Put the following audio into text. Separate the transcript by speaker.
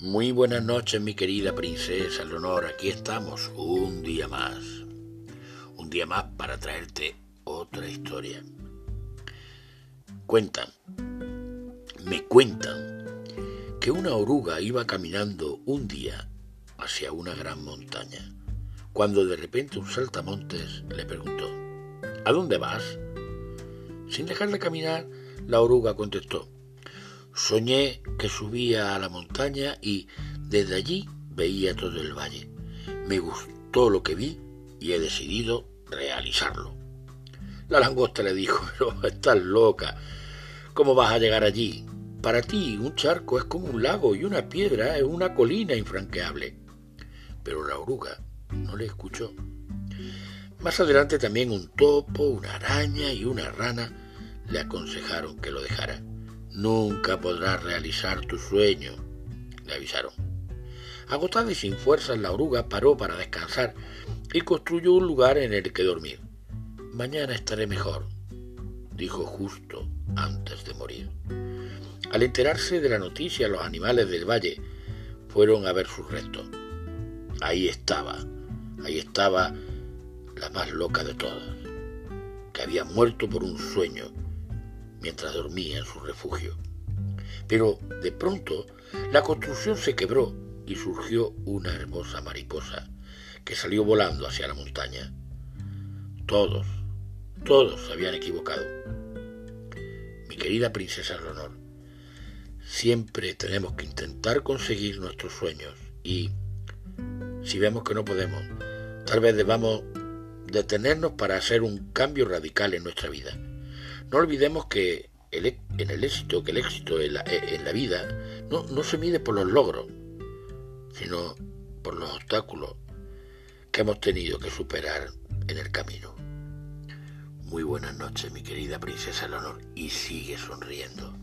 Speaker 1: Muy buenas noches, mi querida princesa Leonor. Aquí estamos un día más. Un día más para traerte otra historia. Cuentan, me cuentan, que una oruga iba caminando un día hacia una gran montaña, cuando de repente un saltamontes le preguntó, ¿A dónde vas? Sin dejar de caminar, la oruga contestó, Soñé que subía a la montaña y desde allí veía todo el valle. Me gustó lo que vi y he decidido realizarlo. La langosta le dijo, pero estás loca. ¿Cómo vas a llegar allí? Para ti un charco es como un lago y una piedra es una colina infranqueable. Pero la oruga no le escuchó. Más adelante también un topo, una araña y una rana le aconsejaron que lo dejara. Nunca podrás realizar tu sueño, le avisaron. Agotada y sin fuerzas, la oruga paró para descansar y construyó un lugar en el que dormir. Mañana estaré mejor, dijo justo antes de morir. Al enterarse de la noticia, los animales del valle fueron a ver sus restos. Ahí estaba, ahí estaba la más loca de todas, que había muerto por un sueño mientras dormía en su refugio. Pero de pronto la construcción se quebró y surgió una hermosa mariposa que salió volando hacia la montaña. Todos, todos se habían equivocado. Mi querida princesa Leonor, siempre tenemos que intentar conseguir nuestros sueños y si vemos que no podemos, tal vez debamos detenernos para hacer un cambio radical en nuestra vida. No olvidemos que e, en el éxito, que el éxito en la, en la vida no, no se mide por los logros, sino por los obstáculos que hemos tenido que superar en el camino. Muy buenas noches, mi querida princesa Leonor, y sigue sonriendo.